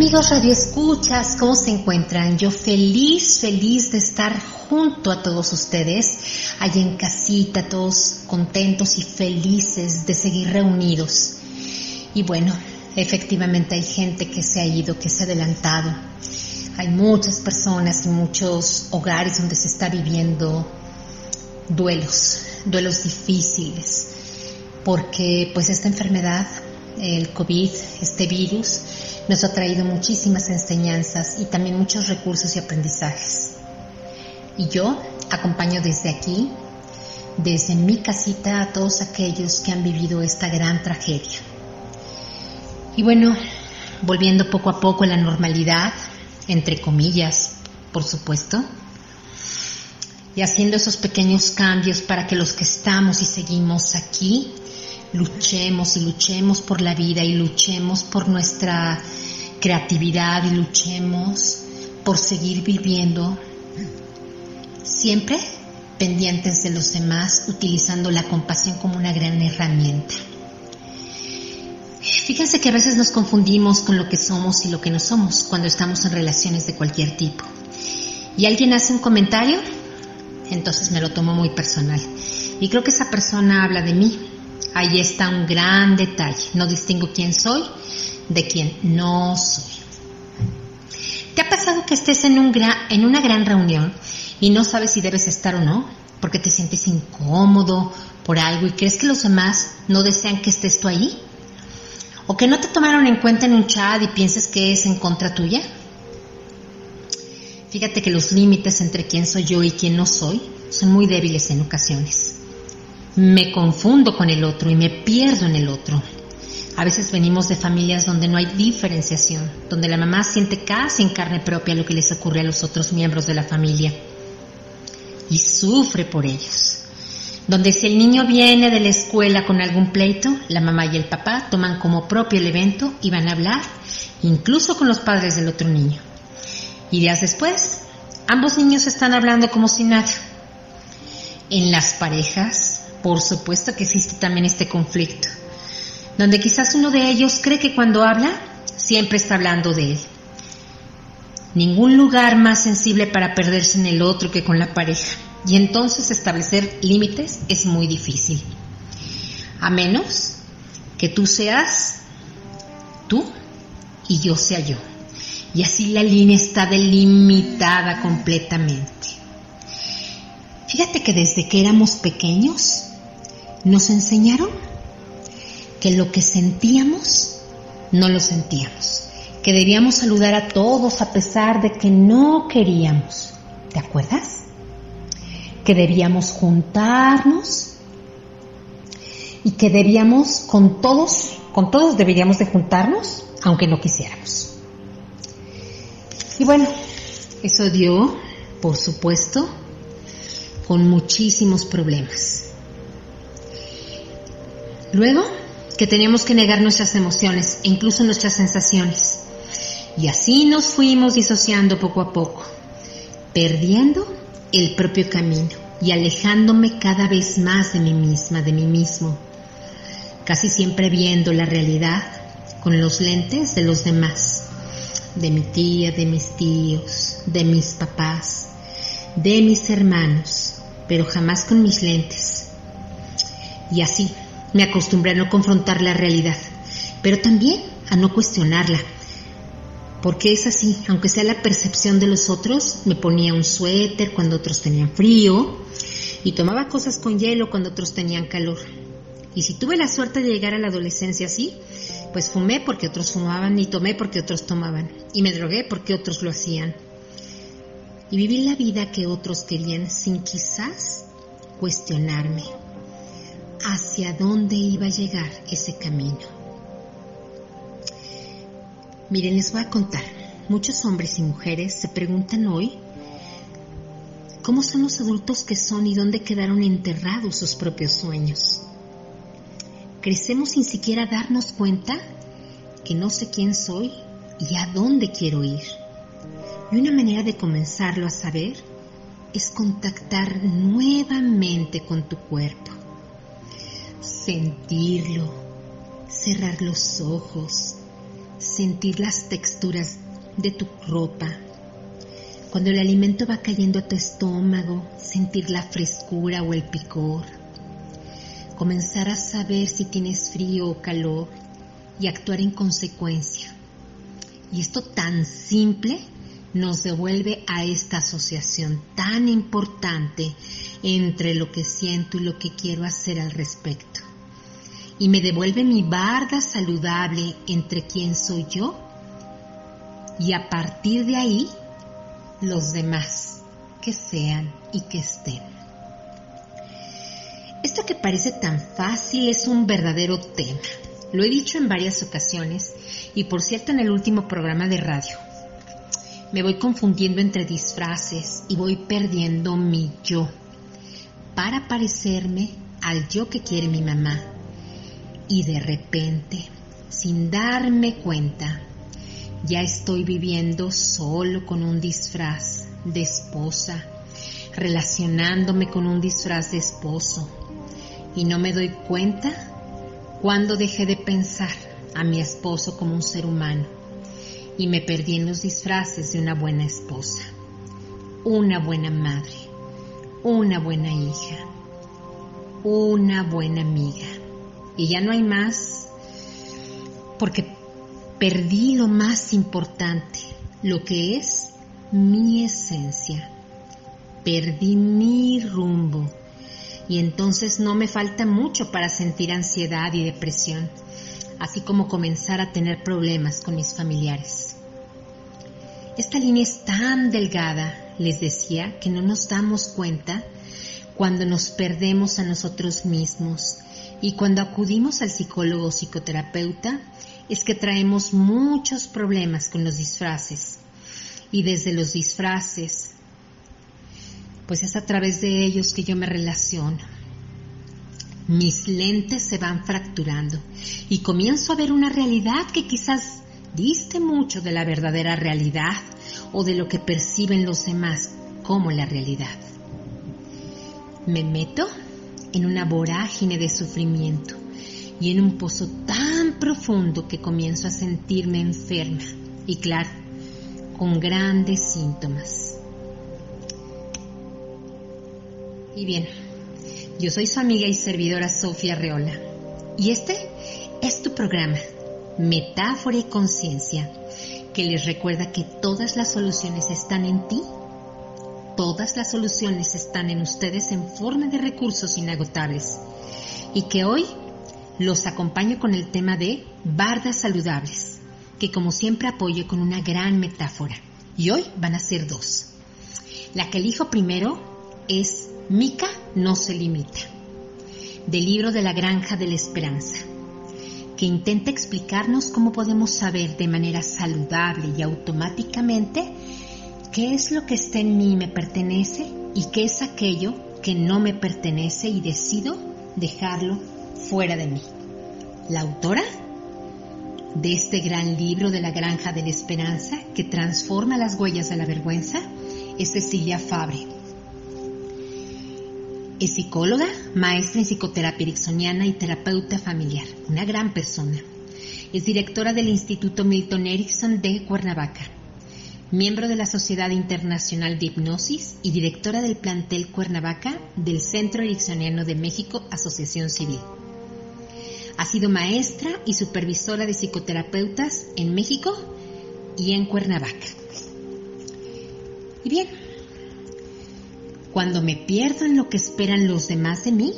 amigos radioescuchas? ¿Cómo se encuentran? Yo feliz, feliz de estar junto a todos ustedes, allá en casita, todos contentos y felices de seguir reunidos. Y bueno, efectivamente hay gente que se ha ido, que se ha adelantado. Hay muchas personas y muchos hogares donde se está viviendo duelos, duelos difíciles, porque pues esta enfermedad, el COVID, este virus, nos ha traído muchísimas enseñanzas y también muchos recursos y aprendizajes. Y yo acompaño desde aquí, desde mi casita, a todos aquellos que han vivido esta gran tragedia. Y bueno, volviendo poco a poco a la normalidad, entre comillas, por supuesto, y haciendo esos pequeños cambios para que los que estamos y seguimos aquí luchemos y luchemos por la vida y luchemos por nuestra creatividad y luchemos por seguir viviendo siempre pendientes de los demás, utilizando la compasión como una gran herramienta. Fíjense que a veces nos confundimos con lo que somos y lo que no somos cuando estamos en relaciones de cualquier tipo. Y alguien hace un comentario, entonces me lo tomo muy personal. Y creo que esa persona habla de mí, Ahí está un gran detalle. No distingo quién soy de quién no soy. ¿Te ha pasado que estés en, un en una gran reunión y no sabes si debes estar o no? Porque te sientes incómodo por algo y crees que los demás no desean que estés tú ahí? ¿O que no te tomaron en cuenta en un chat y pienses que es en contra tuya? Fíjate que los límites entre quién soy yo y quién no soy son muy débiles en ocasiones me confundo con el otro y me pierdo en el otro. A veces venimos de familias donde no hay diferenciación, donde la mamá siente casi en carne propia lo que les ocurre a los otros miembros de la familia y sufre por ellos. Donde si el niño viene de la escuela con algún pleito, la mamá y el papá toman como propio el evento y van a hablar, incluso con los padres del otro niño. Y días después, ambos niños están hablando como si nada. En las parejas por supuesto que existe también este conflicto, donde quizás uno de ellos cree que cuando habla siempre está hablando de él. Ningún lugar más sensible para perderse en el otro que con la pareja, y entonces establecer límites es muy difícil. A menos que tú seas tú y yo sea yo. Y así la línea está delimitada completamente. Fíjate que desde que éramos pequeños nos enseñaron que lo que sentíamos no lo sentíamos, que debíamos saludar a todos a pesar de que no queríamos. ¿Te acuerdas? Que debíamos juntarnos y que debíamos con todos, con todos deberíamos de juntarnos aunque no quisiéramos. Y bueno, eso dio, por supuesto, con muchísimos problemas. Luego, que teníamos que negar nuestras emociones e incluso nuestras sensaciones. Y así nos fuimos disociando poco a poco, perdiendo el propio camino y alejándome cada vez más de mí misma, de mí mismo, casi siempre viendo la realidad con los lentes de los demás, de mi tía, de mis tíos, de mis papás, de mis hermanos, pero jamás con mis lentes. Y así, me acostumbré a no confrontar la realidad, pero también a no cuestionarla. Porque es así, aunque sea la percepción de los otros, me ponía un suéter cuando otros tenían frío y tomaba cosas con hielo cuando otros tenían calor. Y si tuve la suerte de llegar a la adolescencia así, pues fumé porque otros fumaban y tomé porque otros tomaban y me drogué porque otros lo hacían. Y viví la vida que otros querían sin quizás cuestionarme hacia dónde iba a llegar ese camino. Miren, les voy a contar. Muchos hombres y mujeres se preguntan hoy cómo son los adultos que son y dónde quedaron enterrados sus propios sueños. Crecemos sin siquiera darnos cuenta que no sé quién soy y a dónde quiero ir. Y una manera de comenzarlo a saber es contactar nuevamente con tu cuerpo sentirlo, cerrar los ojos, sentir las texturas de tu ropa. Cuando el alimento va cayendo a tu estómago, sentir la frescura o el picor. Comenzar a saber si tienes frío o calor y actuar en consecuencia. Y esto tan simple nos devuelve a esta asociación tan importante entre lo que siento y lo que quiero hacer al respecto. Y me devuelve mi barda saludable entre quién soy yo y a partir de ahí los demás que sean y que estén. Esto que parece tan fácil es un verdadero tema. Lo he dicho en varias ocasiones y por cierto en el último programa de radio. Me voy confundiendo entre disfraces y voy perdiendo mi yo para parecerme al yo que quiere mi mamá. Y de repente, sin darme cuenta, ya estoy viviendo solo con un disfraz de esposa, relacionándome con un disfraz de esposo. Y no me doy cuenta cuando dejé de pensar a mi esposo como un ser humano y me perdí en los disfraces de una buena esposa, una buena madre, una buena hija, una buena amiga. Y ya no hay más porque perdí lo más importante, lo que es mi esencia. Perdí mi rumbo y entonces no me falta mucho para sentir ansiedad y depresión así como comenzar a tener problemas con mis familiares. Esta línea es tan delgada, les decía, que no nos damos cuenta cuando nos perdemos a nosotros mismos y cuando acudimos al psicólogo o psicoterapeuta es que traemos muchos problemas con los disfraces. Y desde los disfraces, pues es a través de ellos que yo me relaciono mis lentes se van fracturando y comienzo a ver una realidad que quizás diste mucho de la verdadera realidad o de lo que perciben los demás como la realidad. Me meto en una vorágine de sufrimiento y en un pozo tan profundo que comienzo a sentirme enferma y claro, con grandes síntomas. Y bien, yo soy su amiga y servidora Sofía Reola y este es tu programa, Metáfora y Conciencia, que les recuerda que todas las soluciones están en ti, todas las soluciones están en ustedes en forma de recursos inagotables y que hoy los acompaño con el tema de bardas saludables, que como siempre apoyo con una gran metáfora. Y hoy van a ser dos. La que elijo primero es Mica no se limita, del libro de la Granja de la Esperanza, que intenta explicarnos cómo podemos saber de manera saludable y automáticamente qué es lo que está en mí y me pertenece y qué es aquello que no me pertenece y decido dejarlo fuera de mí. La autora de este gran libro de la Granja de la Esperanza que transforma las huellas de la vergüenza es Cecilia Fabre es psicóloga, maestra en psicoterapia ericksoniana y terapeuta familiar, una gran persona. Es directora del Instituto Milton Erickson de Cuernavaca, miembro de la Sociedad Internacional de Hipnosis y directora del plantel Cuernavaca del Centro Ericksoniano de México, Asociación Civil. Ha sido maestra y supervisora de psicoterapeutas en México y en Cuernavaca. Y bien, cuando me pierdo en lo que esperan los demás de mí,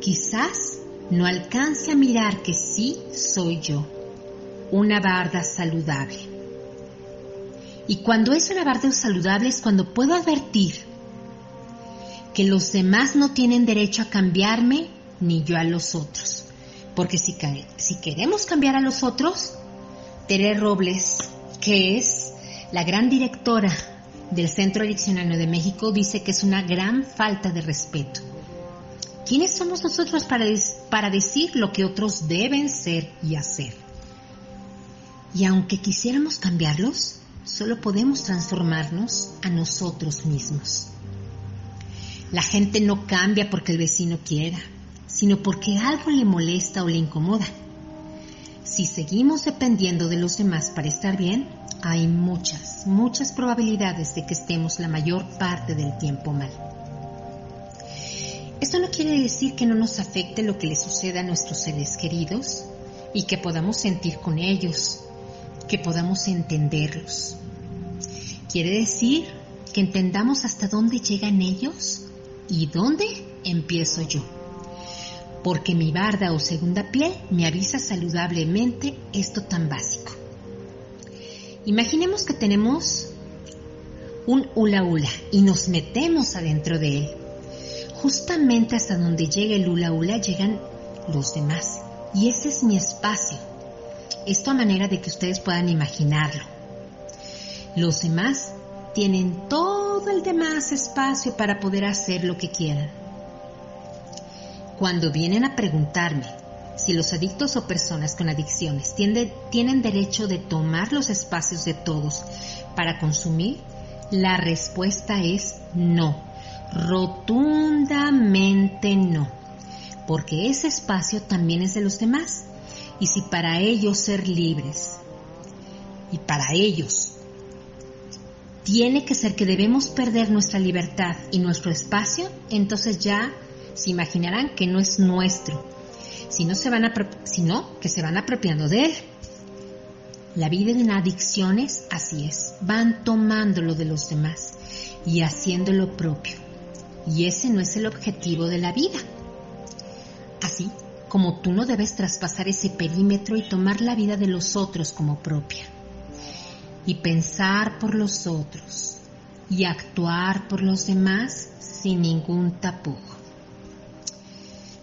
quizás no alcance a mirar que sí soy yo, una barda saludable. Y cuando es una barda saludable es cuando puedo advertir que los demás no tienen derecho a cambiarme ni yo a los otros. Porque si, queremos cambiar a los otros, Tere Robles, que es la gran directora del Centro Diccionario de México dice que es una gran falta de respeto. ¿Quiénes somos nosotros para decir lo que otros deben ser y hacer? Y aunque quisiéramos cambiarlos, solo podemos transformarnos a nosotros mismos. La gente no cambia porque el vecino quiera, sino porque algo le molesta o le incomoda. Si seguimos dependiendo de los demás para estar bien, hay muchas, muchas probabilidades de que estemos la mayor parte del tiempo mal. Esto no quiere decir que no nos afecte lo que le suceda a nuestros seres queridos y que podamos sentir con ellos, que podamos entenderlos. Quiere decir que entendamos hasta dónde llegan ellos y dónde empiezo yo. Porque mi barda o segunda piel me avisa saludablemente esto tan básico. Imaginemos que tenemos un hula hula y nos metemos adentro de él. Justamente hasta donde llega el hula hula llegan los demás. Y ese es mi espacio. Esto a manera de que ustedes puedan imaginarlo. Los demás tienen todo el demás espacio para poder hacer lo que quieran. Cuando vienen a preguntarme si los adictos o personas con adicciones tienen derecho de tomar los espacios de todos para consumir, la respuesta es no, rotundamente no, porque ese espacio también es de los demás. Y si para ellos ser libres y para ellos tiene que ser que debemos perder nuestra libertad y nuestro espacio, entonces ya se imaginarán que no es nuestro, sino, se van que se van apropiando de él. La vida en adicciones así es, van tomando lo de los demás y haciendo lo propio. Y ese no es el objetivo de la vida. Así como tú no debes traspasar ese perímetro y tomar la vida de los otros como propia. Y pensar por los otros y actuar por los demás sin ningún tapujo.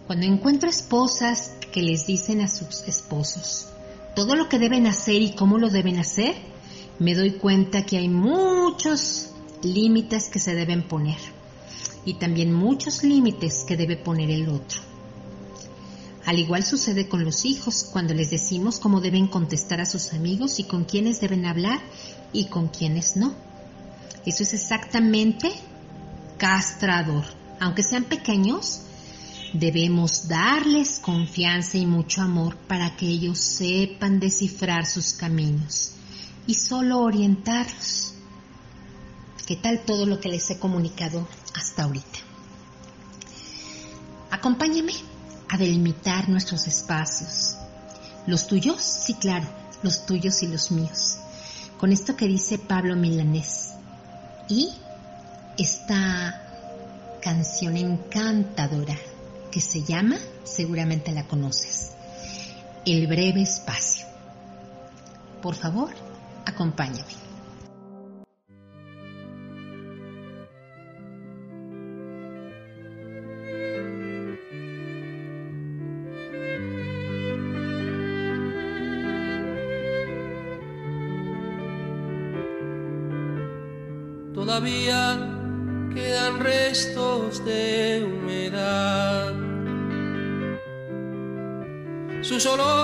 Cuando encuentro esposas que les dicen a sus esposos todo lo que deben hacer y cómo lo deben hacer, me doy cuenta que hay muchos límites que se deben poner y también muchos límites que debe poner el otro. Al igual sucede con los hijos cuando les decimos cómo deben contestar a sus amigos y con quiénes deben hablar y con quiénes no. Eso es exactamente castrador. Aunque sean pequeños, Debemos darles confianza y mucho amor para que ellos sepan descifrar sus caminos y solo orientarlos. ¿Qué tal todo lo que les he comunicado hasta ahorita? Acompáñame a delimitar nuestros espacios. ¿Los tuyos? Sí, claro, los tuyos y los míos. Con esto que dice Pablo Milanés. Y esta canción encantadora que se llama, seguramente la conoces, El breve espacio. Por favor, acompáñame. Quedan restos de humedad. Sus olores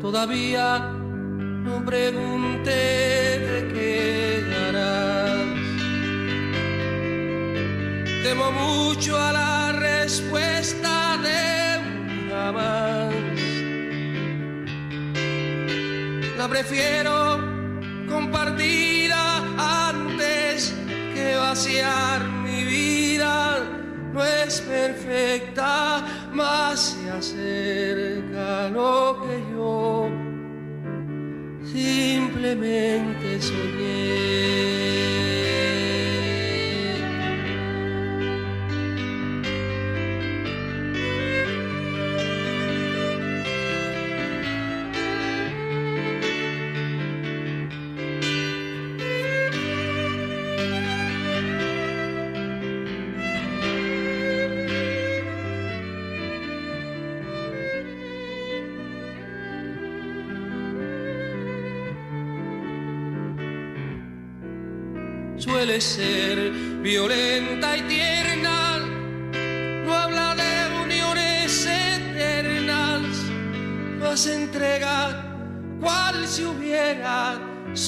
Todavía no pregunté de qué harás. Temo mucho a la respuesta de un jamás. La prefiero compartida antes que vaciar mi vida. No es perfecta, más se acerca lo que simplemente soñé.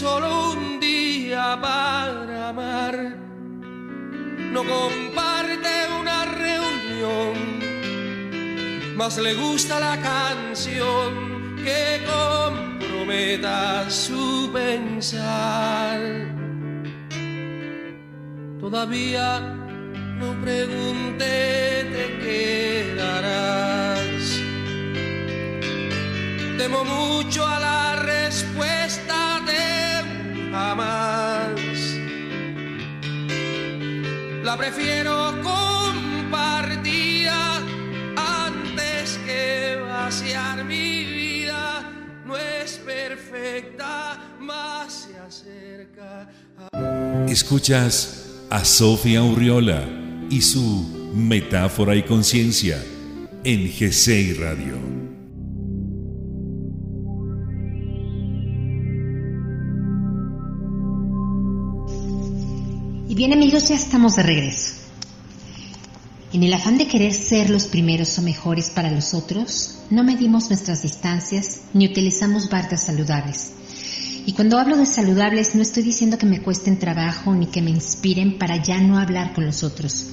Solo un día para amar. No comparte una reunión, más le gusta la canción que comprometa su pensar. Todavía no pregunté te quedarás. Temo mucho a la respuesta La prefiero compartida antes que vaciar mi vida. No es perfecta, más se acerca. Escuchas a Sofía Urriola y su Metáfora y Conciencia en GCI Radio. Y bien amigos, ya estamos de regreso. En el afán de querer ser los primeros o mejores para los otros, no medimos nuestras distancias ni utilizamos bardas saludables y cuando hablo de saludables no estoy diciendo que me cuesten trabajo ni que me inspiren para ya no hablar con los otros,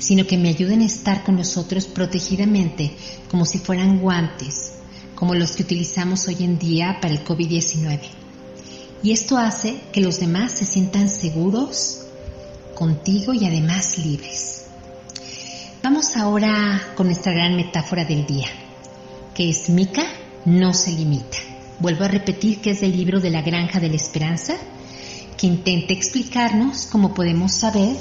sino que me ayuden a estar con los otros protegidamente, como si fueran guantes, como los que utilizamos hoy en día para el COVID-19. Y esto hace que los demás se sientan seguros contigo y además libres. Vamos ahora con nuestra gran metáfora del día, que es Mica no se limita. Vuelvo a repetir que es del libro de la Granja de la Esperanza, que intenta explicarnos cómo podemos saber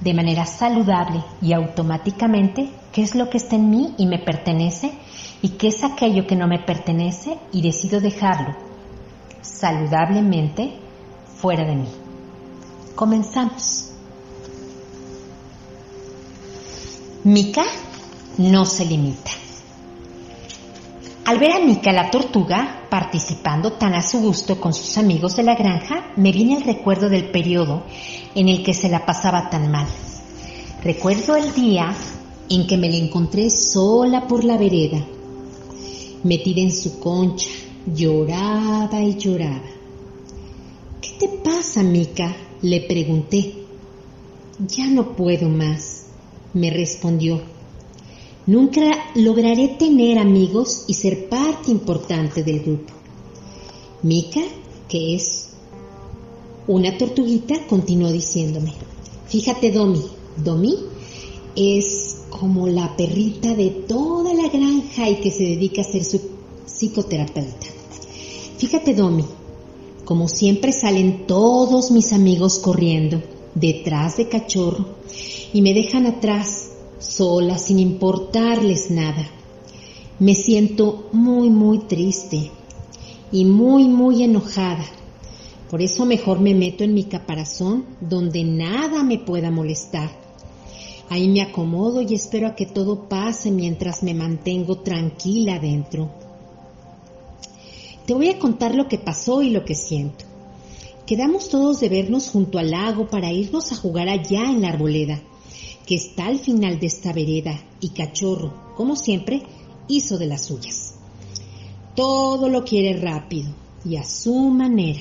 de manera saludable y automáticamente qué es lo que está en mí y me pertenece y qué es aquello que no me pertenece y decido dejarlo saludablemente fuera de mí. Comenzamos. Mica no se limita. Al ver a Mica la tortuga participando tan a su gusto con sus amigos de la granja, me viene el recuerdo del periodo en el que se la pasaba tan mal. Recuerdo el día en que me la encontré sola por la vereda, metida en su concha, lloraba y lloraba. ¿Qué te pasa, Mica? le pregunté. Ya no puedo más, me respondió Nunca lograré tener amigos y ser parte importante del grupo. Mika, que es una tortuguita, continuó diciéndome, fíjate Domi, Domi es como la perrita de toda la granja y que se dedica a ser su psicoterapeuta. Fíjate Domi, como siempre salen todos mis amigos corriendo detrás de cachorro y me dejan atrás sola sin importarles nada. Me siento muy, muy triste y muy, muy enojada. Por eso mejor me meto en mi caparazón donde nada me pueda molestar. Ahí me acomodo y espero a que todo pase mientras me mantengo tranquila adentro. Te voy a contar lo que pasó y lo que siento. Quedamos todos de vernos junto al lago para irnos a jugar allá en la arboleda que está al final de esta vereda y Cachorro, como siempre, hizo de las suyas. Todo lo quiere rápido y a su manera.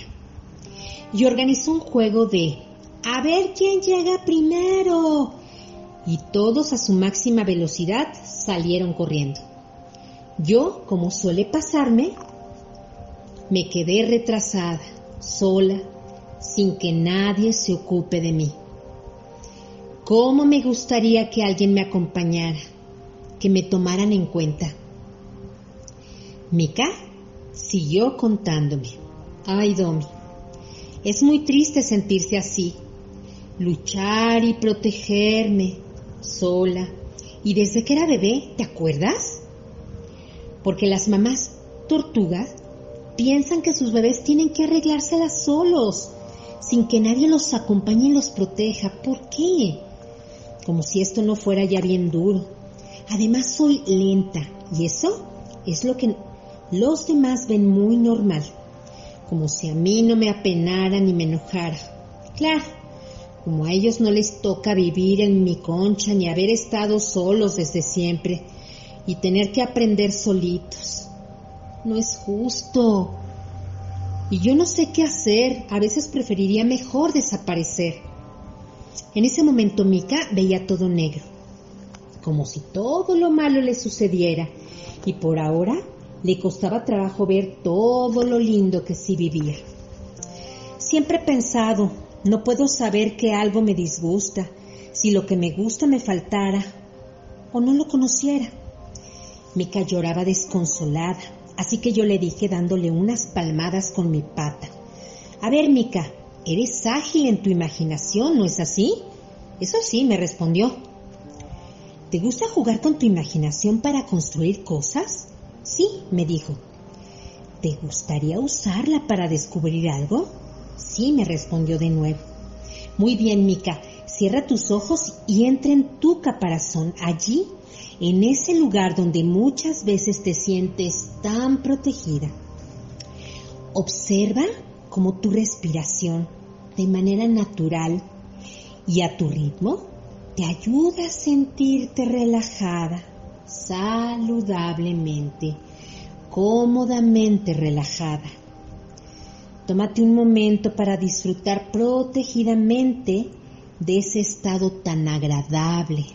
Y organizó un juego de a ver quién llega primero. Y todos a su máxima velocidad salieron corriendo. Yo, como suele pasarme, me quedé retrasada, sola, sin que nadie se ocupe de mí. ¿Cómo me gustaría que alguien me acompañara, que me tomaran en cuenta? Mika siguió contándome. Ay, Domi, es muy triste sentirse así, luchar y protegerme, sola, y desde que era bebé, ¿te acuerdas? Porque las mamás tortugas piensan que sus bebés tienen que arreglárselas solos, sin que nadie los acompañe y los proteja. ¿Por qué? Como si esto no fuera ya bien duro. Además soy lenta y eso es lo que los demás ven muy normal, como si a mí no me apenara ni me enojara. Claro, como a ellos no les toca vivir en mi concha ni haber estado solos desde siempre y tener que aprender solitos. No es justo. Y yo no sé qué hacer, a veces preferiría mejor desaparecer. En ese momento Mika veía todo negro, como si todo lo malo le sucediera, y por ahora le costaba trabajo ver todo lo lindo que sí vivía. Siempre he pensado, no puedo saber que algo me disgusta, si lo que me gusta me faltara o no lo conociera. Mika lloraba desconsolada, así que yo le dije dándole unas palmadas con mi pata. A ver, Mika, eres ágil en tu imaginación, ¿no es así? Eso sí, me respondió. ¿Te gusta jugar con tu imaginación para construir cosas? Sí, me dijo. ¿Te gustaría usarla para descubrir algo? Sí, me respondió de nuevo. Muy bien, Mica, cierra tus ojos y entra en tu caparazón, allí, en ese lugar donde muchas veces te sientes tan protegida. Observa cómo tu respiración, de manera natural y a tu ritmo, te ayuda a sentirte relajada, saludablemente, cómodamente relajada. Tómate un momento para disfrutar protegidamente de ese estado tan agradable.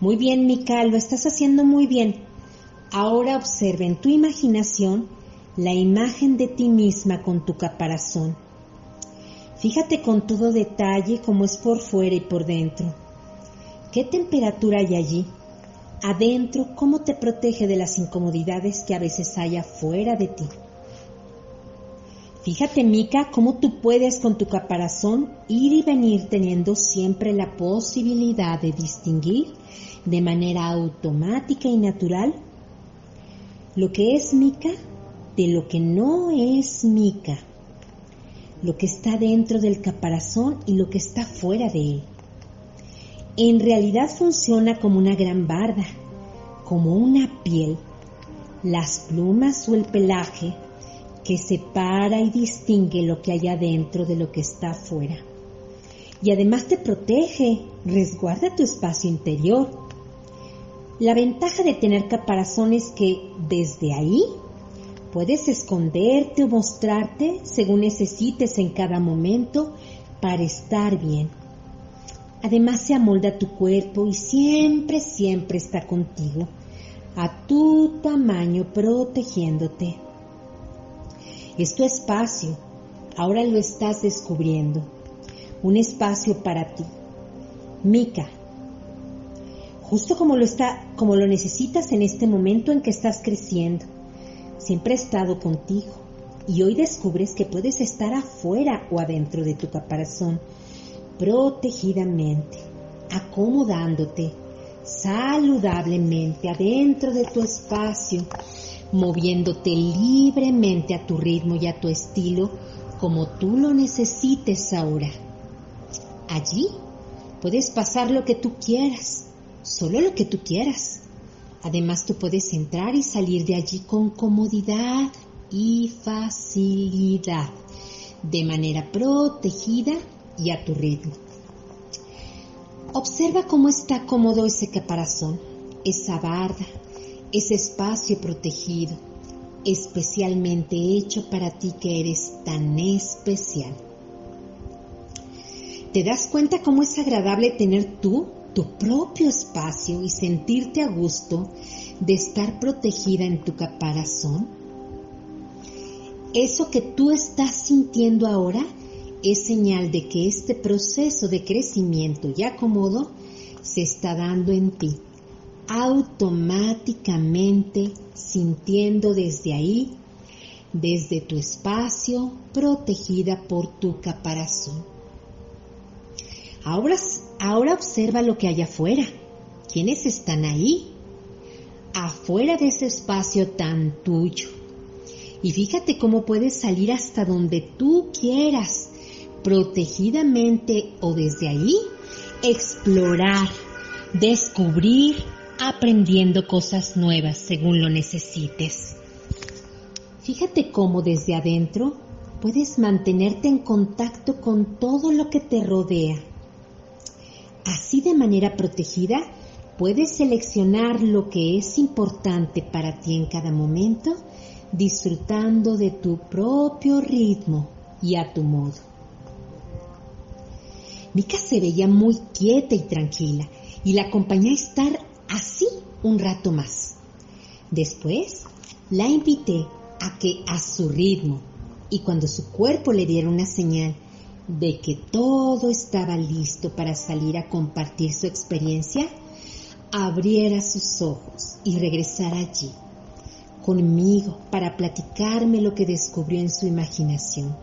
Muy bien, Mika, lo estás haciendo muy bien. Ahora observa en tu imaginación la imagen de ti misma con tu caparazón. Fíjate con todo detalle cómo es por fuera y por dentro. ¿Qué temperatura hay allí? Adentro, ¿cómo te protege de las incomodidades que a veces hay afuera de ti? Fíjate, Mica, cómo tú puedes con tu caparazón ir y venir teniendo siempre la posibilidad de distinguir de manera automática y natural lo que es Mica de lo que no es Mica, lo que está dentro del caparazón y lo que está fuera de él. En realidad funciona como una gran barda, como una piel, las plumas o el pelaje que separa y distingue lo que hay adentro de lo que está afuera. Y además te protege, resguarda tu espacio interior. La ventaja de tener caparazón es que desde ahí puedes esconderte o mostrarte según necesites en cada momento para estar bien. Además se amolda tu cuerpo y siempre, siempre está contigo, a tu tamaño protegiéndote. Es tu espacio, ahora lo estás descubriendo. Un espacio para ti. Mica, justo como lo está, como lo necesitas en este momento en que estás creciendo. Siempre he estado contigo y hoy descubres que puedes estar afuera o adentro de tu caparazón, protegidamente, acomodándote saludablemente adentro de tu espacio moviéndote libremente a tu ritmo y a tu estilo como tú lo necesites ahora. Allí puedes pasar lo que tú quieras, solo lo que tú quieras. Además tú puedes entrar y salir de allí con comodidad y facilidad, de manera protegida y a tu ritmo. Observa cómo está cómodo ese caparazón, esa barda, ese espacio protegido, especialmente hecho para ti que eres tan especial. ¿Te das cuenta cómo es agradable tener tú tu propio espacio y sentirte a gusto de estar protegida en tu caparazón? Eso que tú estás sintiendo ahora es señal de que este proceso de crecimiento y acomodo se está dando en ti, automáticamente sintiendo desde ahí, desde tu espacio, protegida por tu caparazón. Ahora, ahora observa lo que hay afuera. ¿Quiénes están ahí? Afuera de ese espacio tan tuyo. Y fíjate cómo puedes salir hasta donde tú quieras, protegidamente o desde ahí, explorar, descubrir, aprendiendo cosas nuevas según lo necesites. Fíjate cómo desde adentro puedes mantenerte en contacto con todo lo que te rodea Así de manera protegida, puedes seleccionar lo que es importante para ti en cada momento, disfrutando de tu propio ritmo y a tu modo. Mika se veía muy quieta y tranquila y la acompañé a estar así un rato más. Después la invité a que a su ritmo y cuando su cuerpo le diera una señal de que todo estaba listo para salir a compartir su experiencia, abriera sus ojos y regresara allí conmigo para platicarme lo que descubrió en su imaginación.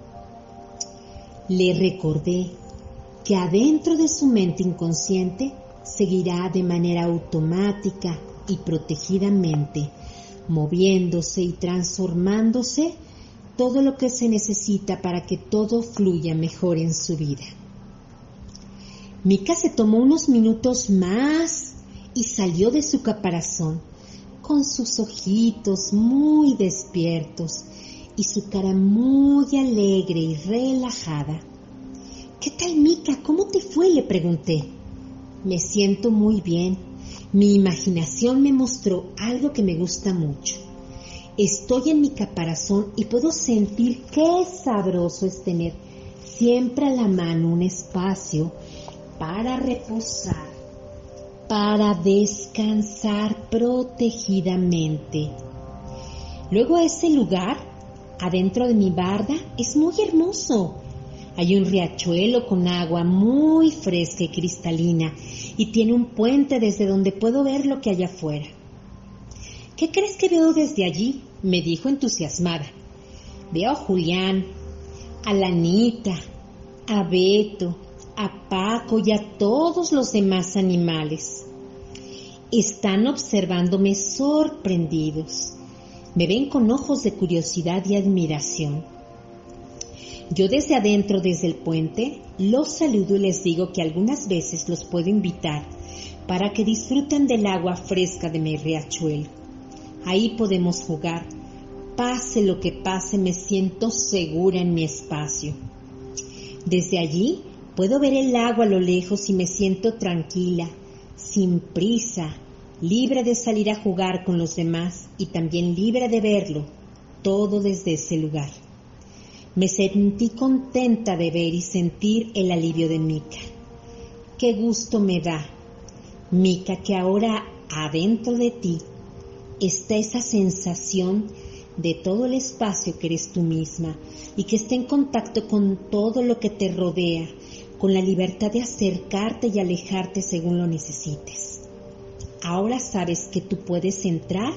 Le recordé que adentro de su mente inconsciente seguirá de manera automática y protegidamente, moviéndose y transformándose todo lo que se necesita para que todo fluya mejor en su vida. Mika se tomó unos minutos más y salió de su caparazón con sus ojitos muy despiertos y su cara muy alegre y relajada. ¿Qué tal, Mika? ¿Cómo te fue? le pregunté. Me siento muy bien. Mi imaginación me mostró algo que me gusta mucho. Estoy en mi caparazón y puedo sentir qué sabroso es tener siempre a la mano un espacio para reposar, para descansar protegidamente. Luego ese lugar, adentro de mi barda, es muy hermoso. Hay un riachuelo con agua muy fresca y cristalina y tiene un puente desde donde puedo ver lo que hay afuera. ¿Qué crees que veo desde allí? me dijo entusiasmada. Veo a Julián, a Lanita, a Beto, a Paco y a todos los demás animales. Están observándome sorprendidos. Me ven con ojos de curiosidad y admiración. Yo desde adentro, desde el puente, los saludo y les digo que algunas veces los puedo invitar para que disfruten del agua fresca de mi riachuelo. Ahí podemos jugar. Pase lo que pase, me siento segura en mi espacio. Desde allí puedo ver el agua a lo lejos y me siento tranquila, sin prisa, libre de salir a jugar con los demás y también libre de verlo, todo desde ese lugar. Me sentí contenta de ver y sentir el alivio de Mika. Qué gusto me da, Mika, que ahora adentro de ti está esa sensación de todo el espacio que eres tú misma y que esté en contacto con todo lo que te rodea, con la libertad de acercarte y alejarte según lo necesites. Ahora sabes que tú puedes entrar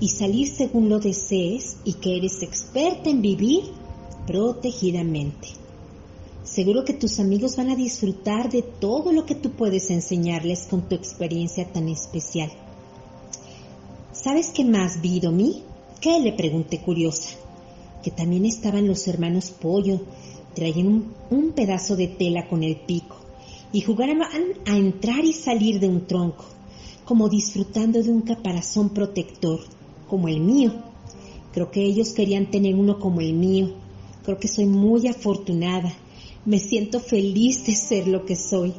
y salir según lo desees y que eres experta en vivir protegidamente. Seguro que tus amigos van a disfrutar de todo lo que tú puedes enseñarles con tu experiencia tan especial. ¿Sabes qué más vi, Domi? ¿Qué? le pregunté curiosa. Que también estaban los hermanos Pollo, traían un, pedazo de tela con el pico y jugaban a entrar y salir de un tronco, como disfrutando de un caparazón protector, como el mío. Creo que ellos querían tener uno como el mío. Creo que soy muy afortunada. Me siento feliz de ser lo que soy.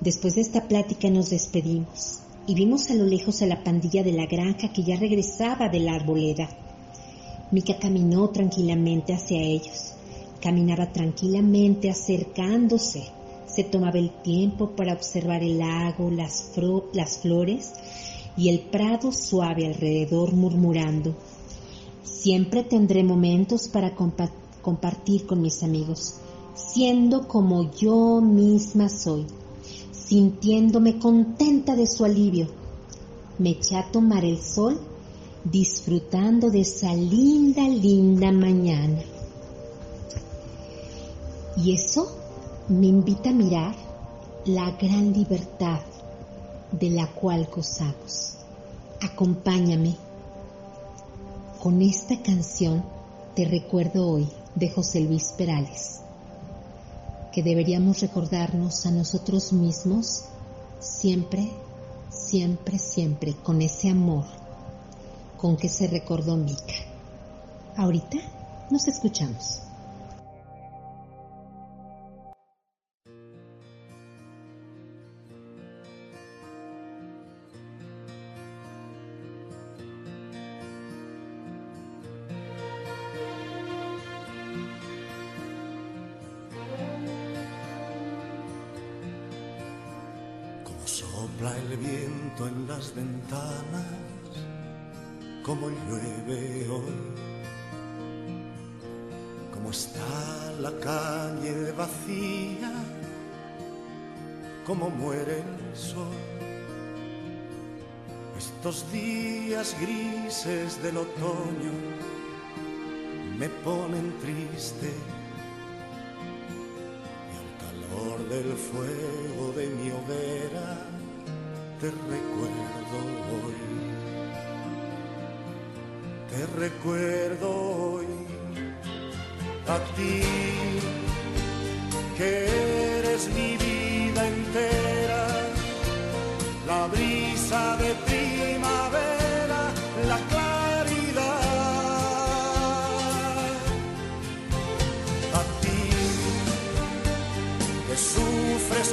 Después de esta plática nos despedimos. Y vimos a lo lejos a la pandilla de la granja que ya regresaba de la arboleda. Mica caminó tranquilamente hacia ellos. Caminaba tranquilamente acercándose. Se tomaba el tiempo para observar el lago, las, flores y el prado suave alrededor murmurando. Siempre tendré momentos para compartir con mis amigos, siendo como yo misma soy sintiéndome contenta de su alivio. Me eché a tomar el sol, disfrutando de esa linda, linda mañana. Y eso me invita a mirar la gran libertad de la cual gozamos. Acompáñame. Con esta canción te recuerdo hoy de José Luis Perales que deberíamos recordarnos a nosotros mismos siempre, siempre, siempre con ese amor con que se recordó Mika. Ahorita nos escuchamos. Me ponen triste. Y al calor del fuego de mi hoguera te recuerdo hoy, te recuerdo hoy a ti, que eres mi vida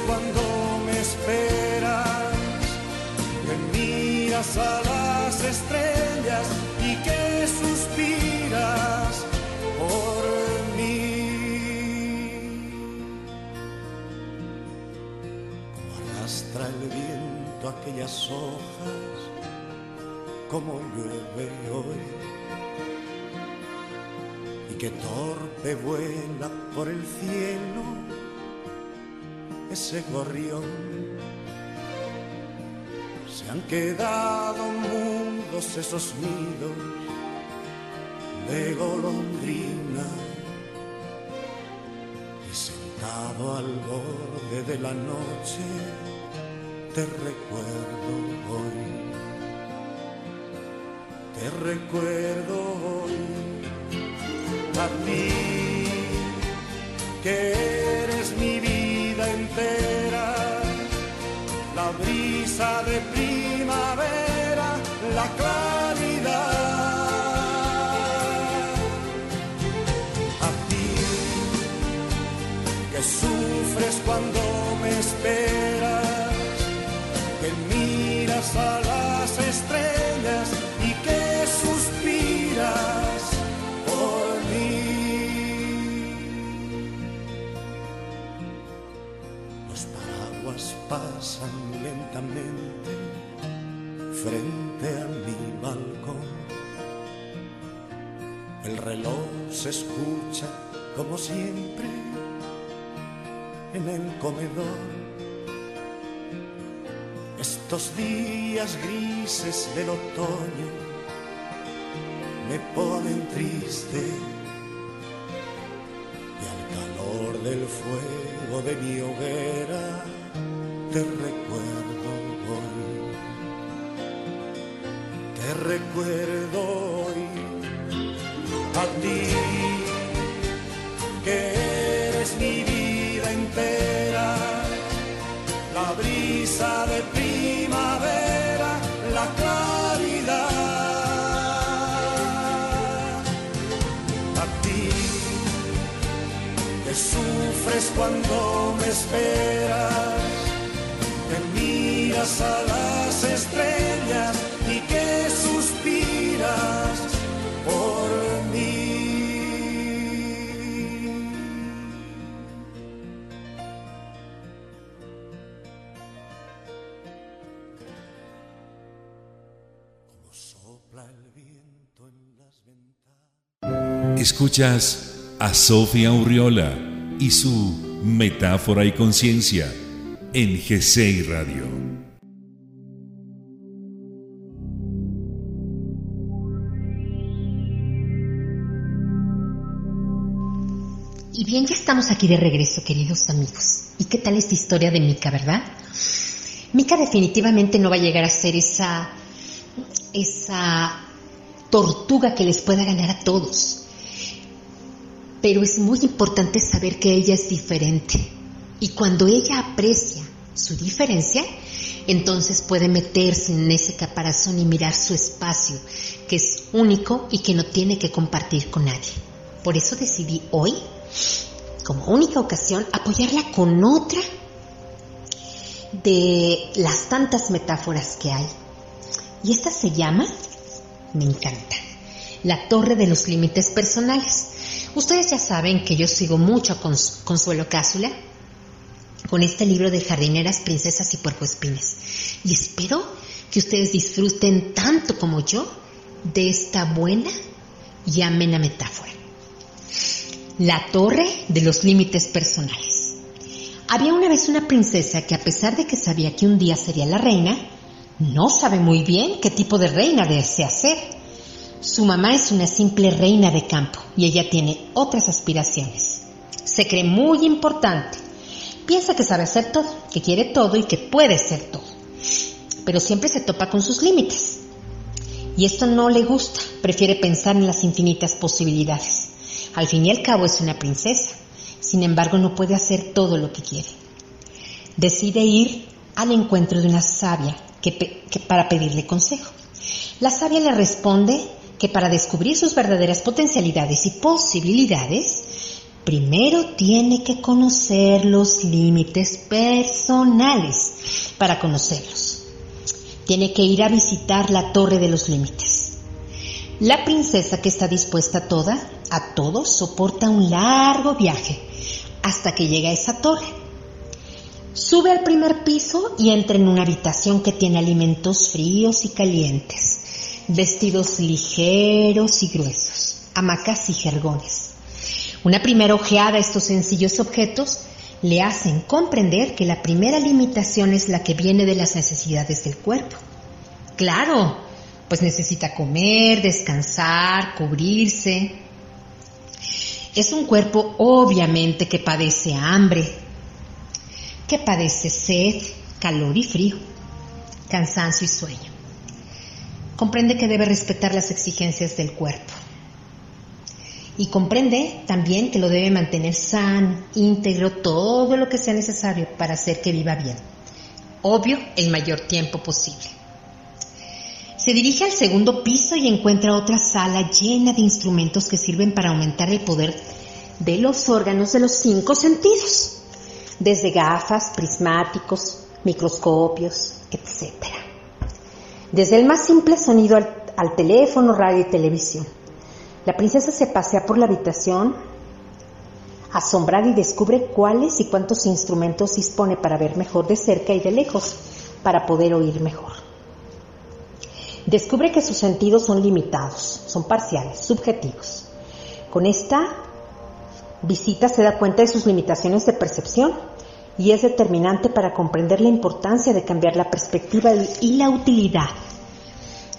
cuando me esperas a las estrellas y que suspiras por mí. Como arrastra el viento aquellas hojas, como llueve hoy. Y que torpe vuela por el cielo ese gorrión. Se han quedado mudos esos nidos de golondrina. Y sentado al borde de la noche te recuerdo hoy, te recuerdo hoy. A ti que brisa de primavera, la claridad. A ti que sufres cuando me esperas, que miras a pasan frente a mi balcón. El reloj se escucha como siempre en el comedor. Estos días grises del otoño me ponen triste y al calor del fuego de mi hoguera te Escuchas a Sofía Urriola y su Metáfora y Conciencia en GCI Radio. Y bien, ya estamos aquí de regreso, queridos amigos. ¿Y qué tal esta historia de Mika, verdad? Mika definitivamente no va a llegar a ser esa, esa tortuga que les pueda ganar a todos. Pero es muy importante saber que ella es diferente. Y cuando ella aprecia su diferencia, entonces puede meterse en ese caparazón y mirar su espacio, que es único y que no tiene que compartir con nadie. Por eso decidí hoy, como única ocasión, apoyarla con otra de las tantas metáforas que hay. Y esta se llama, me encanta, la torre de los límites personales. Ustedes ya saben que yo sigo mucho a Cons- Consuelo Cápsula con este libro de jardineras, princesas y puercoespines. Y espero que ustedes disfruten tanto como yo de esta buena y amena metáfora. La torre de los límites personales. Había una vez una princesa que a pesar de que sabía que un día sería la reina, no sabe muy bien qué tipo de reina desea ser. Su mamá es una simple reina de campo y ella tiene otras aspiraciones. Se cree muy importante. Piensa que sabe hacer todo, que quiere todo y que puede ser todo. Pero siempre se topa con sus límites. Y esto no le gusta, prefiere pensar en las infinitas posibilidades. Al fin y al cabo es una princesa, sin embargo no puede hacer todo lo que quiere. Decide ir al encuentro de una sabia que, para pedirle consejo. La sabia le responde que para descubrir sus verdaderas potencialidades y posibilidades, primero tiene que conocer los límites personales para conocerlos. Tiene que ir a visitar la torre de los límites. La princesa que está dispuesta a toda, a todo, soporta un largo viaje hasta que llega a esa torre. Sube al primer piso y entra en una habitación que tiene alimentos fríos y calientes, vestidos ligeros y gruesos, hamacas y jergones. Una primera ojeada a estos sencillos objetos le hacen comprender que la primera limitación es la que viene de las necesidades del cuerpo. Claro, pues necesita comer, descansar, cubrirse. Es un cuerpo obviamente que padece hambre, que padece sed, calor y frío, cansancio y sueño. Comprende que debe respetar las exigencias del cuerpo. Y comprende también que lo debe mantener sano, íntegro, todo lo que sea necesario para hacer que viva bien. Obvio, el mayor tiempo posible. Se dirige al segundo piso y encuentra otra sala llena de instrumentos que sirven para aumentar el poder de los órganos de los cinco sentidos, desde gafas, prismáticos, microscopios, etc. Desde el más simple sonido al, teléfono, radio y televisión. La princesa se pasea por la habitación asombrada y descubre cuáles y cuántos instrumentos dispone para ver mejor de cerca y de lejos, para poder oír mejor. Descubre que sus sentidos son limitados, son parciales, subjetivos. Con esta visita se da cuenta de sus limitaciones de percepción y es determinante para comprender la importancia de cambiar la perspectiva y la utilidad.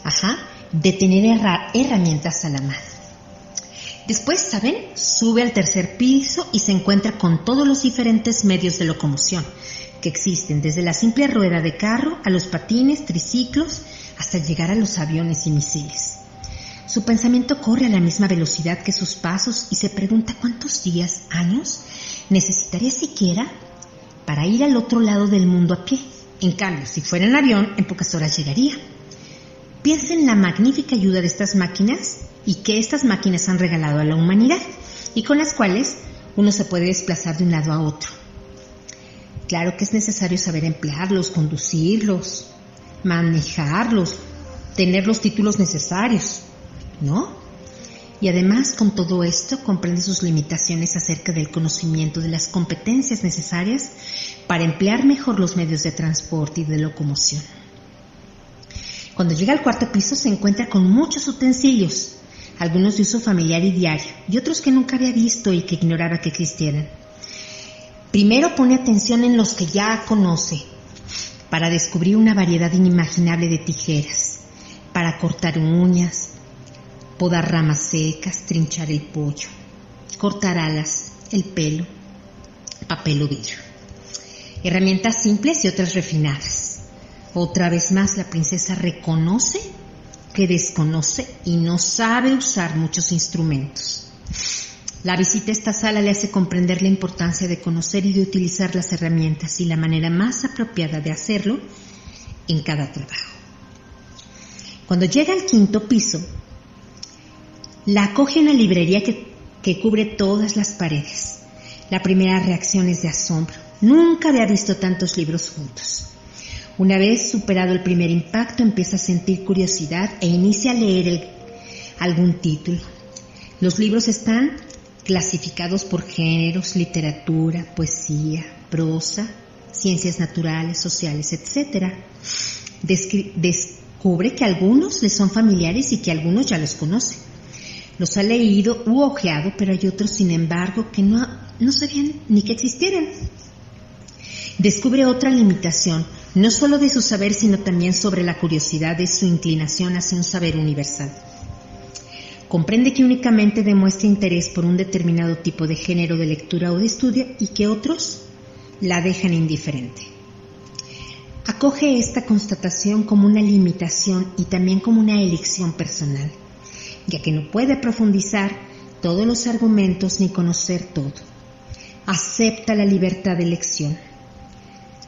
Ajá, de tener herra- herramientas a la mano. Después, ¿saben? Sube al tercer piso y se encuentra con todos los diferentes medios de locomoción que existen, desde la simple rueda de carro a los patines, triciclos, hasta llegar a los aviones y misiles. Su pensamiento corre a la misma velocidad que sus pasos y se pregunta cuántos días, años necesitaría siquiera para ir al otro lado del mundo a pie. En cambio, si fuera en avión, en pocas horas llegaría. Piensa en la magnífica ayuda de estas máquinas y que estas máquinas han regalado a la humanidad y con las cuales uno se puede desplazar de un lado a otro. Claro que es necesario saber emplearlos, conducirlos, manejarlos, tener los títulos necesarios, ¿no? Y además con todo esto comprende sus limitaciones acerca del conocimiento de las competencias necesarias para emplear mejor los medios de transporte y de locomoción. Cuando llega al cuarto piso se encuentra con muchos utensilios, algunos de uso familiar y diario, y otros que nunca había visto y que ignoraba que existieran. Primero pone atención en los que ya conoce, para descubrir una variedad inimaginable de tijeras, para cortar uñas, podar ramas secas, trinchar el pollo, cortar alas, el pelo, papel o vidrio. Herramientas simples y otras refinadas. Otra vez más la princesa reconoce que desconoce y no sabe usar muchos instrumentos. La visita a esta sala le hace comprender la importancia de conocer y de utilizar las herramientas y la manera más apropiada de hacerlo en cada trabajo. Cuando llega al quinto piso, la acoge una librería que, que cubre todas las paredes. La primera reacción es de asombro. Nunca había visto tantos libros juntos. Una vez superado el primer impacto, empieza a sentir curiosidad e inicia a leer algún título. Los libros están clasificados por géneros, literatura, poesía, prosa, ciencias naturales, sociales, etc. descubre que algunos le son familiares y que algunos ya los conoce. Los ha leído u ojeado, pero hay otros, sin embargo, que no, sabían ni que existieran. Descubre otra limitación, no solo de su saber, sino también sobre la curiosidad de su inclinación hacia un saber universal. Comprende que únicamente demuestra interés por un determinado tipo de género de lectura o de estudio y que otros la dejan indiferente. Acoge esta constatación como una limitación y también como una elección personal ya que no puede profundizar todos los argumentos ni conocer todo. Acepta la libertad de elección.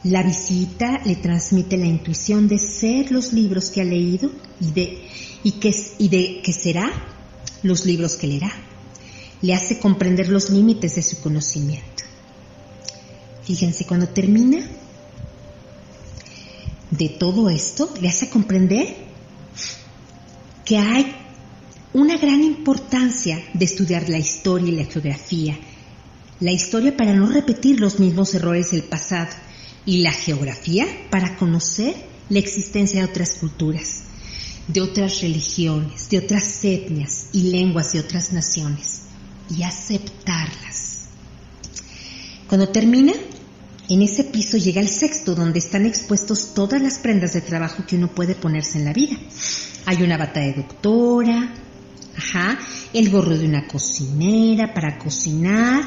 La visita le transmite la intuición de ser los libros que ha leído y de, y que, y de que será los libros que leerá. Le hace comprender los límites de su conocimiento. Fíjense, cuando termina de todo esto, le hace comprender que hay una gran importancia de estudiar la historia y la geografía. La historia para no repetir los mismos errores del pasado y la geografía para conocer la existencia de otras culturas, de otras religiones, de otras etnias y lenguas de otras naciones y aceptarlas. Cuando termina, en ese piso llega el sexto donde están expuestos todas las prendas de trabajo que uno puede ponerse en la vida. Hay una bata de doctora, Ajá, el gorro de una cocinera para cocinar,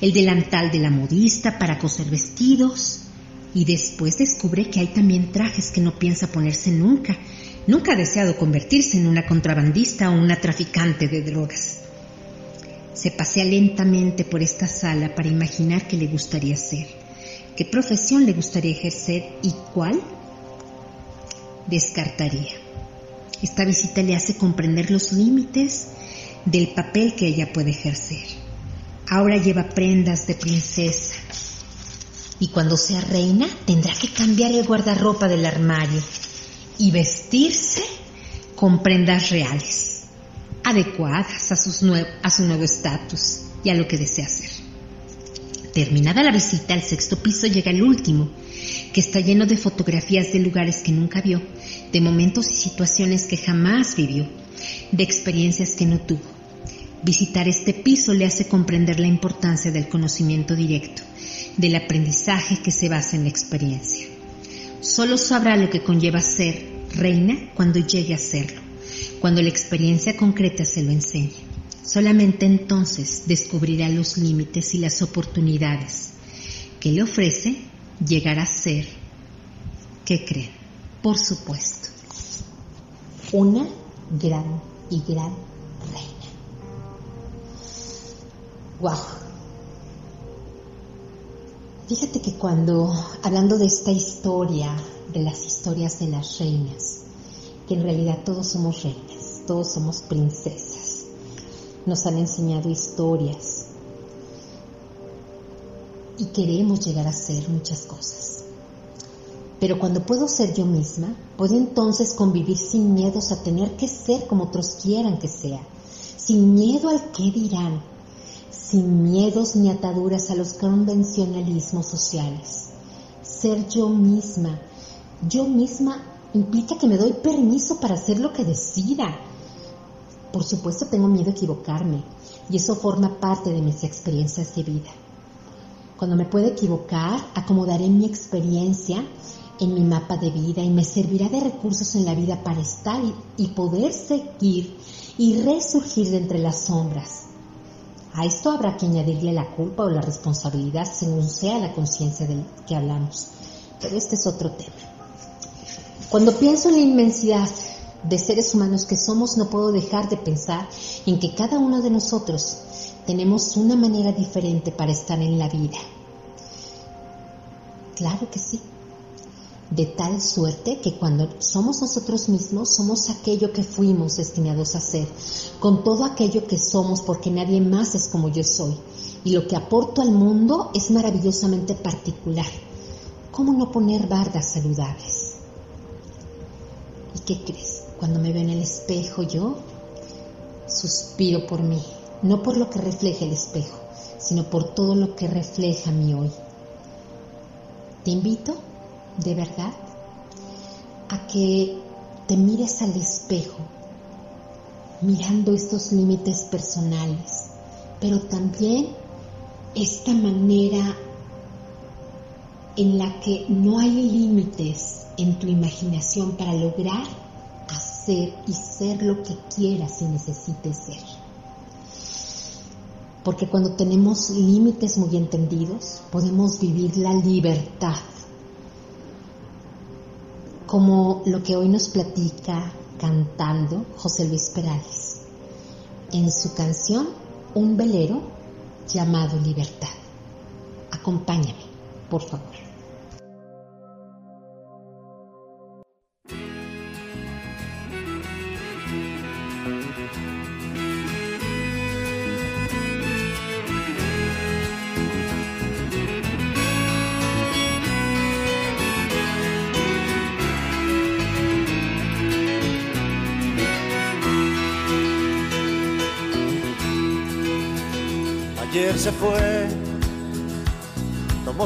el delantal de la modista para coser vestidos. Y después descubre que hay también trajes que no piensa ponerse nunca. Nunca ha deseado convertirse en una contrabandista o una traficante de drogas. Se pasea lentamente por esta sala para imaginar qué le gustaría ser, qué profesión le gustaría ejercer y cuál descartaría. Esta visita le hace comprender los límites del papel que ella puede ejercer. Ahora lleva prendas de princesa y cuando sea reina tendrá que cambiar el guardarropa del armario y vestirse con prendas reales, adecuadas a, su nuevo estatus y a lo que desea hacer. Terminada la visita al sexto piso llega el último, que está lleno de fotografías de lugares que nunca vio, de momentos y situaciones que jamás vivió, de experiencias que no tuvo. Visitar este piso le hace comprender la importancia del conocimiento directo, del aprendizaje que se basa en la experiencia. Solo sabrá lo que conlleva ser reina cuando llegue a serlo, cuando la experiencia concreta se lo enseñe. Solamente entonces descubrirá los límites y las oportunidades que le ofrece llegar a ser, ¿qué creen? Por supuesto, una gran y gran reina. ¡Wow! Fíjate que cuando, hablando de esta historia, de las historias de las reinas, que en realidad todos somos reinas, todos somos princesas, nos han enseñado historias, y queremos llegar a ser muchas cosas. Pero cuando puedo ser yo misma, puedo entonces convivir sin miedos a tener que ser como otros quieran que sea, sin miedo al qué dirán, sin miedos ni ataduras a los convencionalismos sociales. Ser yo misma, yo misma implica que me doy permiso para hacer lo que decida. Por supuesto tengo miedo a equivocarme y eso forma parte de mis experiencias de vida. Cuando me pueda equivocar, acomodaré mi experiencia en mi mapa de vida y me servirá de recursos en la vida para estar y, poder seguir y resurgir de entre las sombras. A esto habrá que añadirle la culpa o la responsabilidad según sea la conciencia del que hablamos. Pero este es otro tema. Cuando pienso en la inmensidad de seres humanos que somos, no puedo dejar de pensar en que cada uno de nosotros tenemos una manera diferente para estar en la vida. Claro que sí de tal suerte que cuando somos nosotros mismos somos aquello que fuimos destinados a ser, con todo aquello que somos porque nadie más es como yo soy. Y lo que aporto al mundo es maravillosamente particular. ¿Cómo no poner bardas saludables? ¿Y qué crees? Cuando me veo en el espejo yo suspiro por mí, no por lo que refleja el espejo, sino por todo lo que refleja mi hoy. Te invito de verdad a que te mires al espejo, mirando estos límites personales, pero también esta manera en la que no hay límites en tu imaginación para lograr hacer y ser lo que quieras y necesites ser. Porque cuando tenemos límites muy entendidos, podemos vivir la libertad como lo que hoy nos platica cantando José Luis Perales en su canción Un velero llamado Libertad. Acompáñame, por favor.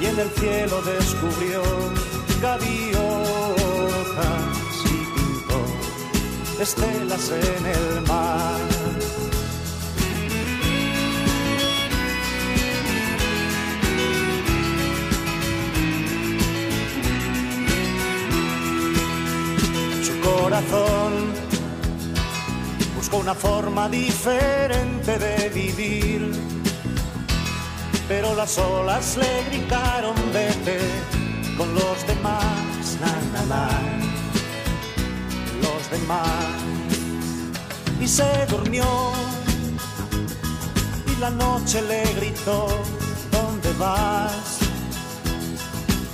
y en el cielo descubrió gaviotas y pintó estelas en el mar. Su corazón una forma diferente de vivir. Pero las olas le gritaron vete con los demás, na, na, los demás. Y se durmió y la noche le gritó, ¿dónde vas?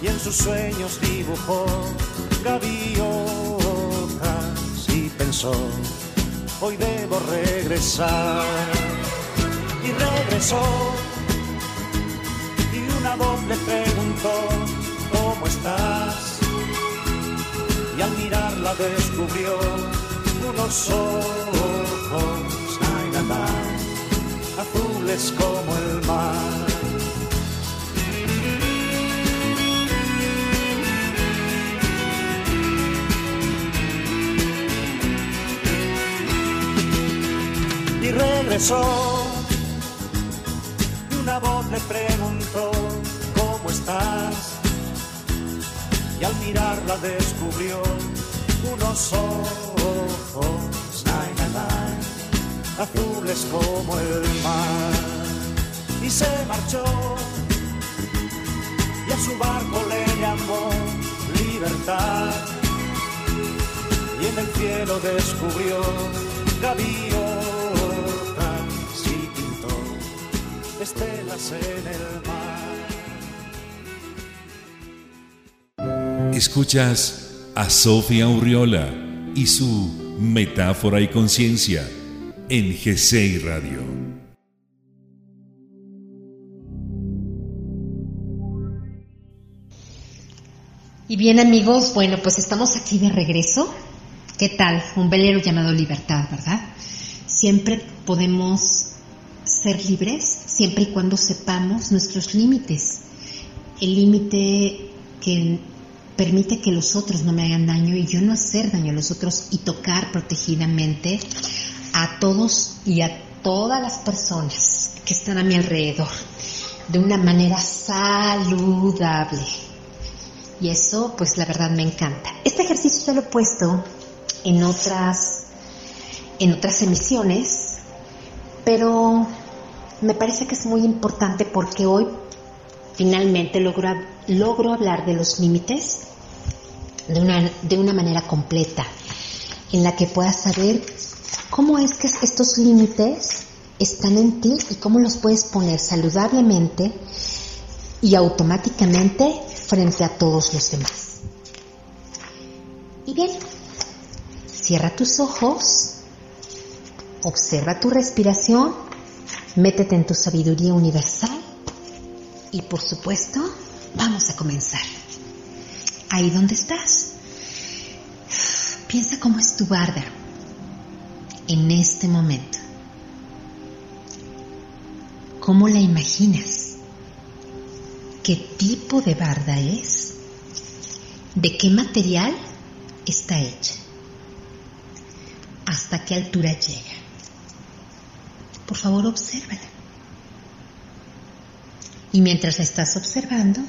Y en sus sueños dibujó gaviotas y pensó hoy debo regresar. Y regresó voz le preguntó, ¿cómo estás? Y al mirarla descubrió unos ojos, azules como el mar. y regresó. Y una voz le preguntó, Y al mirarla descubrió unos ojos, azules como el mar. Y se marchó y a su barco le llamó libertad. Y en el cielo descubrió gaviotas y pintó estelas en el mar. Escuchas a Sofía Urriola y su Metáfora y Conciencia en GCI Radio. Y bien amigos, bueno, pues estamos aquí de regreso. ¿Qué tal? Un velero llamado libertad, ¿verdad? Siempre podemos ser libres, siempre y cuando sepamos nuestros límites. El límite que permite que los otros no me hagan daño y yo no hacer daño a los otros y tocar protegidamente a todos y a todas las personas que están a mi alrededor de una manera saludable. Y eso, pues la verdad me encanta. Este ejercicio ya lo he puesto en otras, en otras emisiones, pero me parece que es muy importante porque hoy finalmente logro, hablar de los límites de una, de una manera completa, en la que puedas saber cómo es que estos límites están en ti y cómo los puedes poner saludablemente y automáticamente frente a todos los demás. Y bien, cierra tus ojos, observa tu respiración, métete en tu sabiduría universal y por supuesto, vamos a comenzar. Ahí donde estás, piensa cómo es tu barda en este momento. ¿Cómo la imaginas? ¿Qué tipo de barda es? ¿De qué material está hecha? ¿Hasta qué altura llega? Por favor, obsérvala. Y mientras estás observando,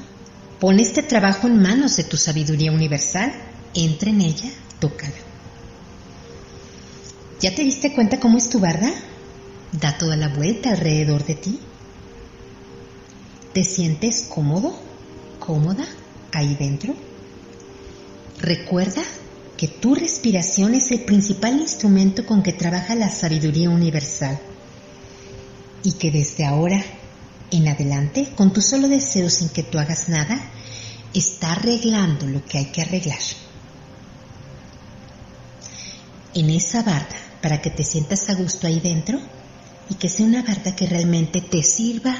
pon este trabajo en manos de tu sabiduría universal, entra en ella, tócala. ¿Ya te diste cuenta cómo es tu barda? Da toda la vuelta alrededor de ti. ¿Te sientes cómodo? ¿Cómoda ahí dentro? Recuerda que tu respiración es el principal instrumento con que trabaja la sabiduría universal y que desde ahora en adelante, con tu solo deseo sin que tú hagas nada, está arreglando lo que hay que arreglar. En esa barda para que te sientas a gusto ahí dentro y que sea una barda que realmente te sirva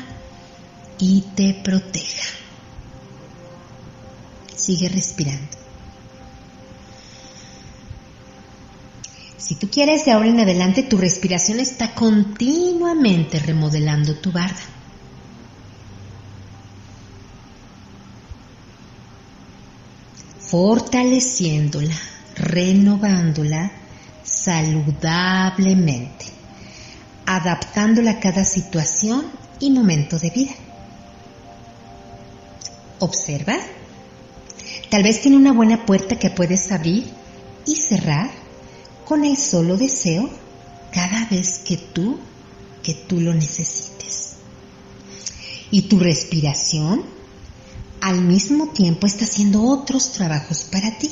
y te proteja. Sigue respirando. Si tú quieres de ahora en adelante, tu respiración está continuamente remodelando tu barda. Fortaleciéndola, renovándola saludablemente, adaptándola a cada situación y momento de vida. Observa. Tal vez tiene una buena puerta que puedes abrir y cerrar con el solo deseo cada vez que tú, que tú lo necesites. Y tu respiración al mismo tiempo está haciendo otros trabajos para ti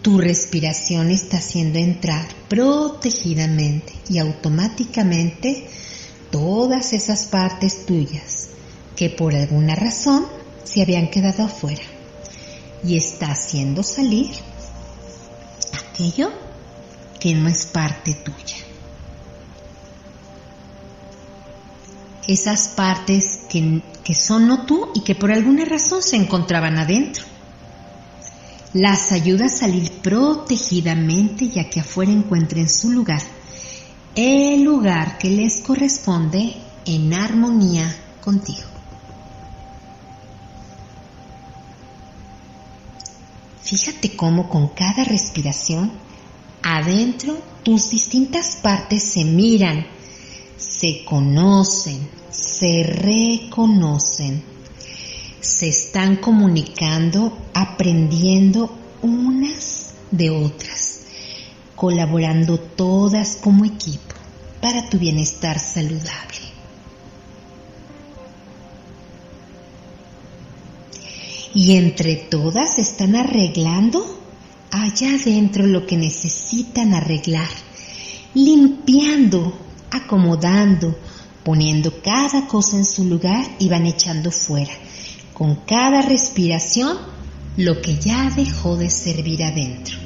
tu respiración está haciendo entrar protegidamente y automáticamente todas esas partes tuyas que por alguna razón se habían quedado afuera y está haciendo salir aquello que no es parte tuya. Esas partes que, que son no tú y que por alguna razón se encontraban adentro las ayuda a salir protegidamente ya que afuera encuentren su lugar, el lugar que les corresponde en armonía contigo. Fíjate cómo con cada respiración, adentro tus distintas partes se miran, se conocen, se reconocen se están comunicando, aprendiendo unas de otras, colaborando todas como equipo para tu bienestar saludable. Y entre todas están arreglando allá adentro lo que necesitan arreglar, limpiando, acomodando, poniendo cada cosa en su lugar y van echando fuera, con cada respiración, lo que ya dejó de servir adentro.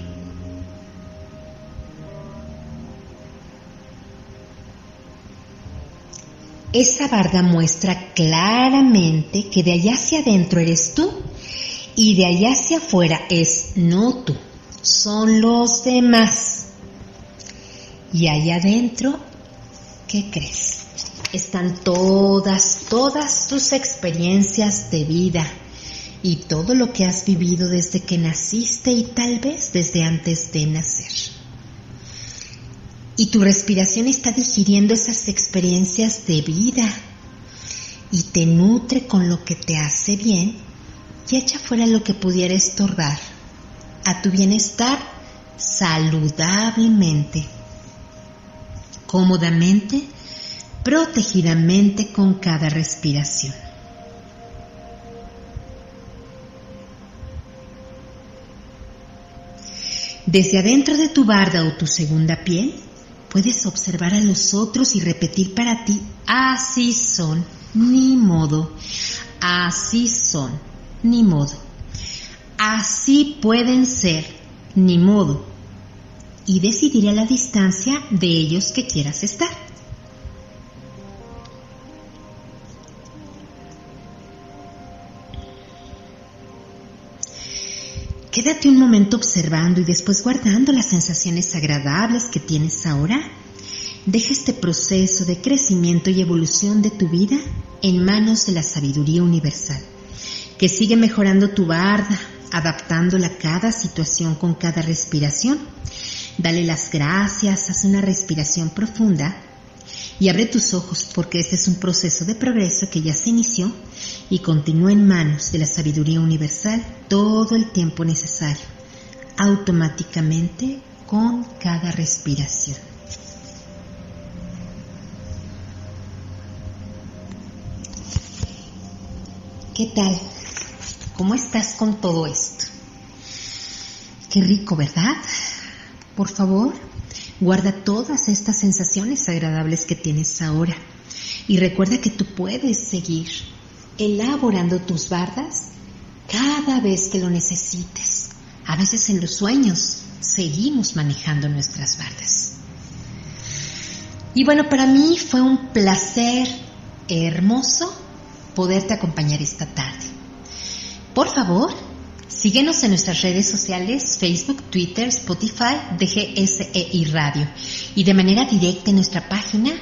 Esa barda muestra claramente que de allá hacia adentro eres tú y de allá hacia afuera es no tú, son los demás. Y allá adentro, ¿qué crees? Están todas, todas tus experiencias de vida y todo lo que has vivido desde que naciste y tal vez desde antes de nacer. Y tu respiración está digiriendo esas experiencias de vida y te nutre con lo que te hace bien y echa fuera lo que pudiera estorbar a tu bienestar saludablemente, cómodamente, protegidamente con cada respiración. Desde adentro de tu barda o tu segunda piel, puedes observar a los otros y repetir para ti, así son, ni modo, así son, ni modo, así pueden ser, ni modo, y decidir a la distancia de ellos que quieras estar. Quédate un momento observando y después guardando las sensaciones agradables que tienes ahora. Deja este proceso de crecimiento y evolución de tu vida en manos de la sabiduría universal, que sigue mejorando tu barda, adaptándola a cada situación con cada respiración. Dale las gracias, haz una respiración profunda y abre tus ojos porque este es un proceso de progreso que ya se inició y continúa en manos de la sabiduría universal todo el tiempo necesario, automáticamente con cada respiración. ¿Qué tal? ¿Cómo estás con todo esto? Qué rico, ¿verdad? Por favor, guarda todas estas sensaciones agradables que tienes ahora y recuerda que tú puedes seguir elaborando tus bardas cada vez que lo necesites. A veces en los sueños seguimos manejando nuestras bardas. Y bueno, para mí fue un placer hermoso poderte acompañar esta tarde. Por favor, síguenos en nuestras redes sociales, Facebook, Twitter, Spotify, DGSEI Radio y de manera directa en nuestra página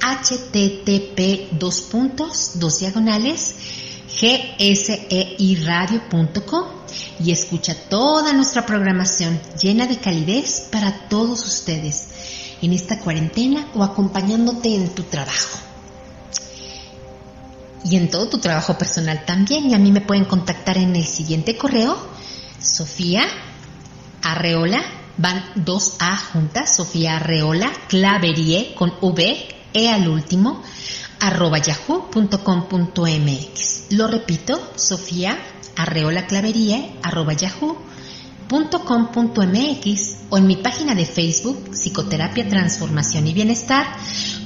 http dos puntos, dos diagonales, gseiradio.com y escucha toda nuestra programación llena de calidez para todos ustedes en esta cuarentena o acompañándote en tu trabajo. Y en todo tu trabajo personal también. Y a mí me pueden contactar en el siguiente correo, Sofía Arreola, van dos A juntas, Sofía Arreola, claverie con V e al último, arroba yahoo.com.mx. Lo repito, Sofía Arreola Clavería, arroba yahoo.com.mx o en mi página de Facebook, Psicoterapia, Transformación y Bienestar,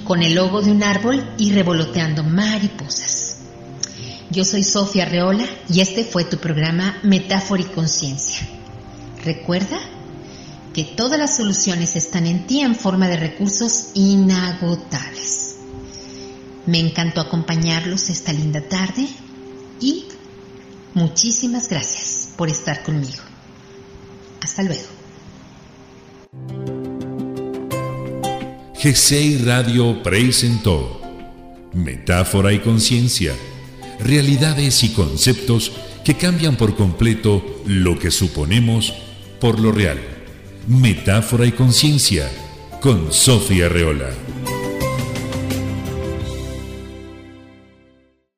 con el logo de un árbol y revoloteando mariposas. Yo soy Sofía Arreola y este fue tu programa Metáfora y Conciencia. Recuerda que todas las soluciones están en ti en forma de recursos inagotables. Me encantó acompañarlos esta linda tarde y muchísimas gracias por estar conmigo. Hasta luego. GCI Radio presentó Metáfora y Conciencia, realidades y conceptos que cambian por completo lo que suponemos por lo real. Metáfora y Conciencia con Sofía Reola.